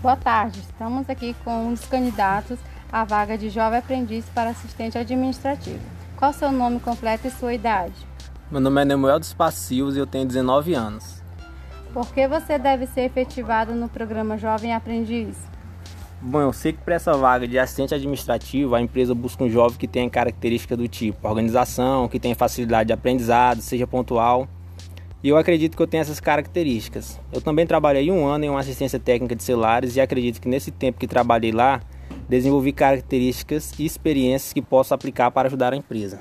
Boa tarde, estamos aqui com um dos candidatos à vaga de jovem aprendiz para assistente administrativo. Qual seu nome completo e sua idade? Meu nome é Nemuel dos Passivos e eu tenho 19 anos. Por que você deve ser efetivado no programa Jovem Aprendiz? Bom, eu sei que para essa vaga de assistente administrativo, a empresa busca um jovem que tenha característica do tipo organização, que tenha facilidade de aprendizado, seja pontual. E eu acredito que eu tenho essas características. Eu também trabalhei um ano em uma assistência técnica de celulares e acredito que nesse tempo que trabalhei lá, desenvolvi características e experiências que posso aplicar para ajudar a empresa.